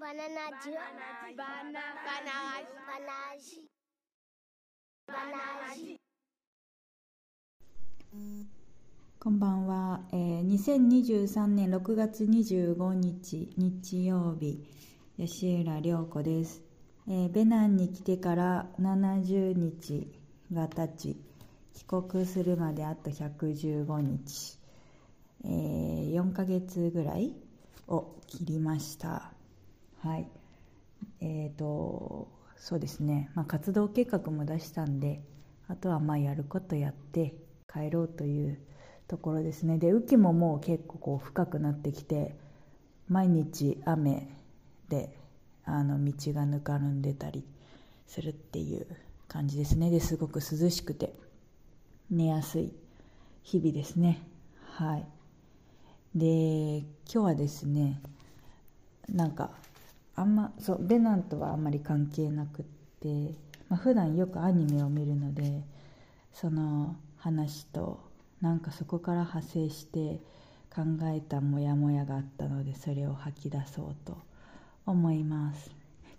バナナジュバナナバナジバナジこんばんは、えー、2023年6月25日日曜日。吉浦涼子です、えーベナンに来てから70日が経ち帰国するまであと115日、えー4ヶ月ぐらいを切りましたはい。えーとそうですね、まあ、活動計画も出したんであとはまあやることやって帰ろうというところですね。で雨季ももう結構こう深くなってきて毎日雨であの道がぬかるんでたりするっていう感じですね。ですごく涼しくて寝やすい日々ですね。はい。で今日はですねなんかあんまそうベナンとはあんまり関係なくって、まあ、普段よくアニメを見るのでその話となんかそこから派生して考えたモヤモヤがあったのでそれを吐き出そうと思います。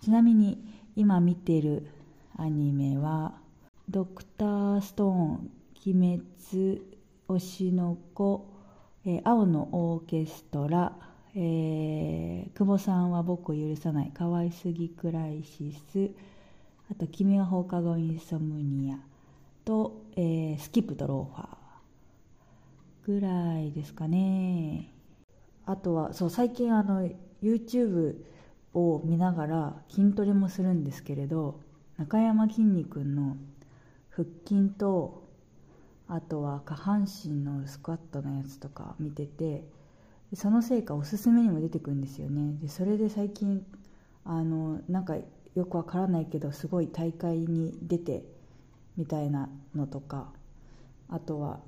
ちなみに今見てるアニメは「ドクターストーン鬼滅推しの子」え青のオーケストラ」えー久保さんは僕を許さない」「可愛すぎクライシス」あと「君は放課後インソムニア」と、えースキップとローファー」ぐらいですかね。あとはそう最近あの YouTube を見ながら筋トレもするんですけれど中山きんに君の腹筋とあとは下半身のスクワットのやつとか見ててそのせいかおすすめにも出てくるんですよね。でそれで最近あのなんかよくわからないけどすごい大会に出てみたいなのとかあとは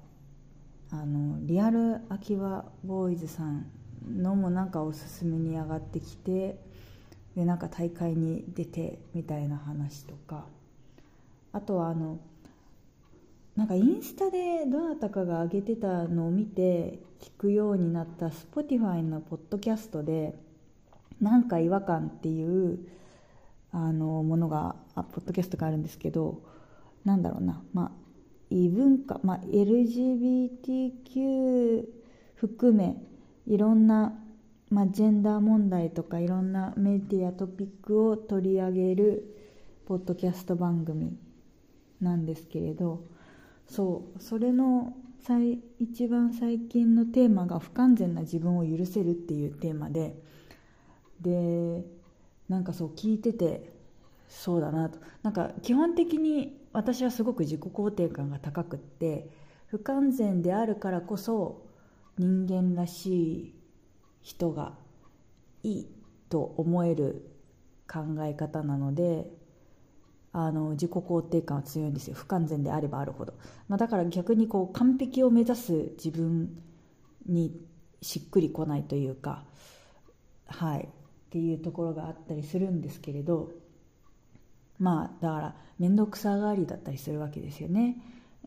あのリアル秋葉ボーイズさんのもなんかおすすめに上がってきてでなんか大会に出てみたいな話とかあとはあのなんかインスタでどなたかが上げてたのを見て聞くようになった Spotify のポッドキャストで「なんか違和感」っていうあのものがあポッドキャストがあるんですけどなんだろうな。まあ異文化、まあ、LGBTQ 含めいろんな、まあ、ジェンダー問題とかいろんなメディアトピックを取り上げるポッドキャスト番組なんですけれどそう。それの最一番最近のテーマが「不完全な自分を許せる」っていうテーマででなんかそう聞いててそうだなと。なんか基本的に私はすごく自己肯定感が高くって不完全であるからこそ人間らしい人がいいと思える考え方なのであの自己肯定感は強いんですよ。不完全であればあるほど、まあ、だから逆にこう完璧を目指す自分にしっくりこないというかはい。っていうところがあったりするんですけれどまあだから面倒くさがりだったりするわけですよね。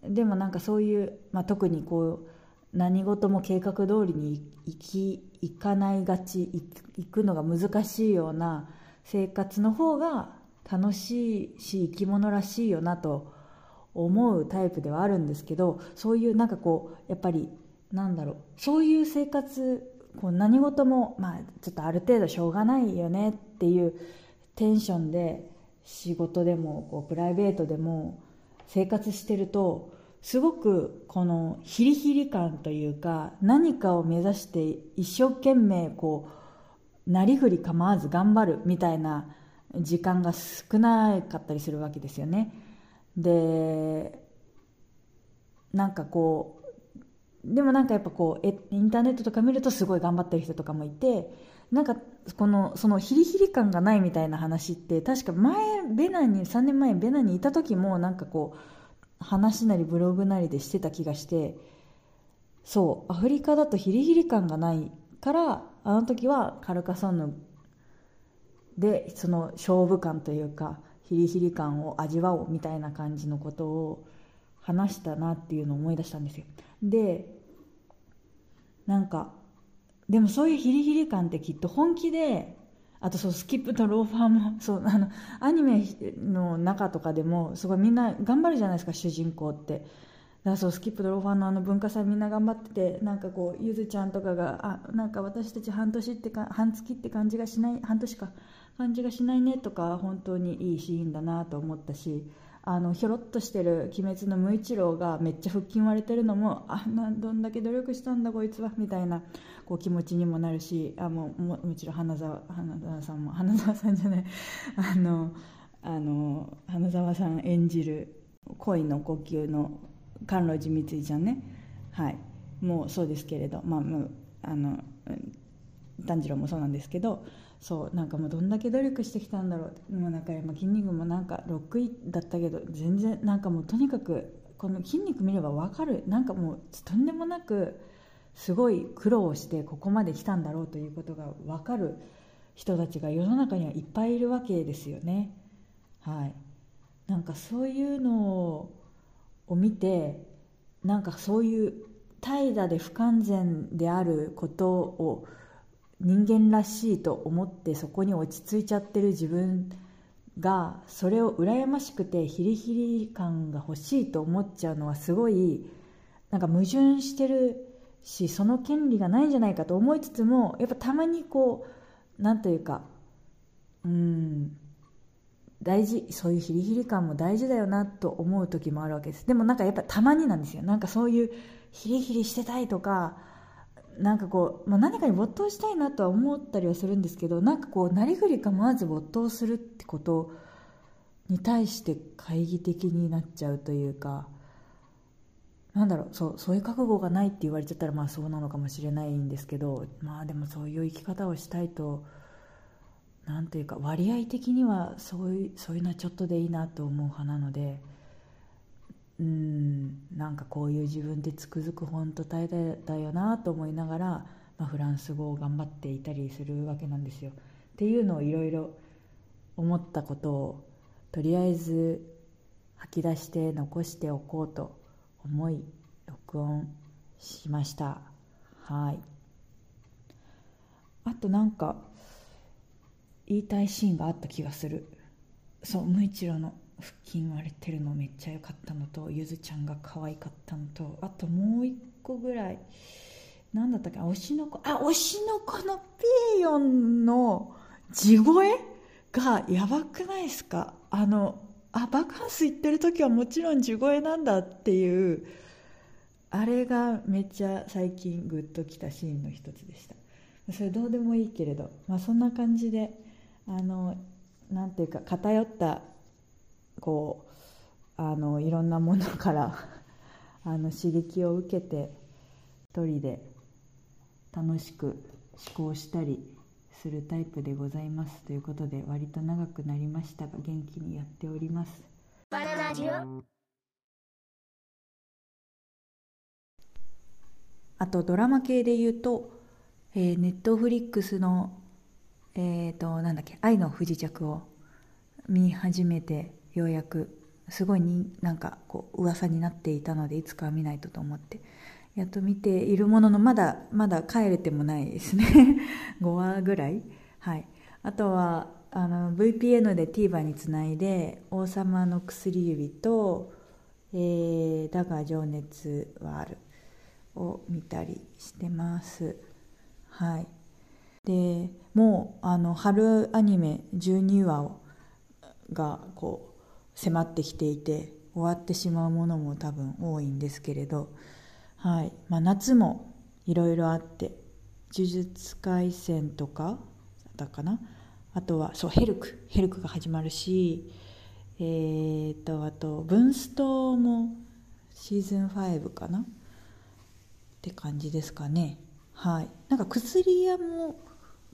でもなんかそういう、まあ、特にこう何事も計画通りにいきいかないがち行くのが難しいような生活の方が楽しいし生き物らしいよなと思うタイプではあるんですけどそういうなんかこうやっぱりなんだろうそういう生活こう何事もまあちょっとある程度しょうがないよねっていうテンションで仕事でもこうプライベートでも生活してるとすごくこのヒリヒリ感というか何かを目指して一生懸命こうなりふり構わず頑張るみたいな時間が少なかったりするわけですよね。でなんかこうでもなんかやっぱこうえインターネットとか見るとすごい頑張ってる人とかもいてなんかこのそのヒリヒリ感がないみたいな話って確か前ベナに3年前ベナにいた時もなんかこう話なりブログなりでしてた気がしてそうアフリカだとヒリヒリ感がないからあの時はカルカソンヌでその勝負感というかヒリヒリ感を味わおうみたいな感じのことを話したなっていうのを思い出したんですよ。でなんかでもそういうヒリヒリ感ってきっと本気であとそうスキップとローファーも そうあのアニメの中とかでもすごいみんな頑張るじゃないですか主人公って。だそうスキップとローファーのあの文化祭みんな頑張っててなんかこうゆずちゃんとかがあなんか私たち半年ってか半月って感じがしない半年か。感じがしないねとか本当にいいシーンだなと思ったしあのひょろっとしてる鬼滅の無一郎がめっちゃ腹筋割れてるのもあなどんだけ努力したんだこいつはみたいなこう気持ちにもなるしあもももちろん花澤花澤さんも花澤さんじゃない。あのあの花澤さん演じる恋の呼吸の甘露寺三井ちゃんね。はい。もうそうですけれどまあもうあの炭治郎もそうなんですけどそうなんかもうどんだけ努力してきたんだろうもうなんか筋肉もなんか6位だったけど全然なんかもうとにかくこの筋肉見れば分かる。なんかもうとんでもなくすごい苦労してここまで来たんだろうということが分かる。人たちが世の中にはいっぱいいるわけですよね。はい、なんかそういうのを見てなんかそういう怠惰で不完全であることを人間らしいと思ってそこに落ち着いちゃってる自分がそれを羨ましくてヒリヒリ感が欲しいと思っちゃうのはすごいなんか矛盾してるしその権利がないんじゃないかと思いつつもやっぱたまにこう何というかうん大事そういうヒリヒリ感も大事だよなと思う時もあるわけです。でもなんかやっぱたまになんですよ。なんかそういうヒリヒリしてたいとかなんかこう、まあ、何かに没頭したいなとは思ったりはするんですけどなんかこうなりふり構わず没頭するってことに対して懐疑的になっちゃうというかなんだろうそうそういう覚悟がないって言われちゃったらまあそうなのかもしれないんですけどまあでもそういう生き方をしたいと何というか割合的にはそういうそういうのはちょっとでいいなと思う派なので。うんなんかこういう自分でつくづく本当大変だよなと思いながら、まあ、フランス語を頑張っていたりするわけなんですよ。っていうのをいろいろ思ったことをとりあえず吐き出して残しておこうと思い録音しました。はい。あとなんか言いたいシーンがあった気がする。そう無一郎の。腹筋割れてるのめっちゃ良かったのとゆずちゃんが可愛かったのとあともう一個ぐらい何だったっけ推しの子あ推しの子のピエヨンの地声がやばくないですか？あのあバカンス行ってる時はもちろん地声なんだっていうあれがめっちゃ最近グッときたシーンの一つでした。それどうでもいいけれど、まあ、そんな感じであのなんていうか偏ったこうあのいろんなものから あの刺激を受けて一人で楽しく思考したりするタイプでございますということで割と長くなりましたが元気にやっております。バナナジオ。あとドラマ系で言うと、えー、ネットフリックスのえっ、ー、となんだっけ「愛の不時着」を見始めてようやくすごいになんかこう噂になっていたのでいつかは見ないとと思ってやっと見ているもののまだまだ帰れてもないですね。5話ぐらい。はい。あとはあの VPN で TVer につないで「王様の薬指」と「えー、だが情熱はある」を見たりしてます。はい。でもうあの春アニメ12話をがこう迫ってきていて終わってしまうものも多分多いんですけれど、はい。まあ、夏もいろいろあって呪術廻戦とかだったかな。あとはそうヘルク。ヘルクが始まるしえー、とあとブンストもシーズン5かな。って感じですかね。はい。なんか薬屋も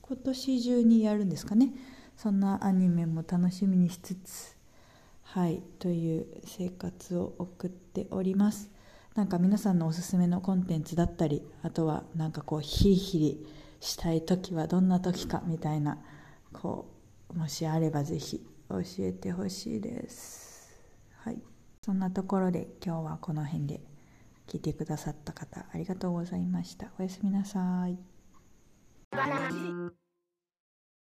今年中にやるんですかね。そんなアニメも楽しみにしつつはいという生活を送っております。なんか皆さんのおすすめのコンテンツだったりあとはなんかこうヒリヒリしたい時はどんな時かみたいなこうもしあればぜひ教えてほしいです。はい。そんなところで今日はこの辺で聞いてくださった方ありがとうございました。おやすみなさい。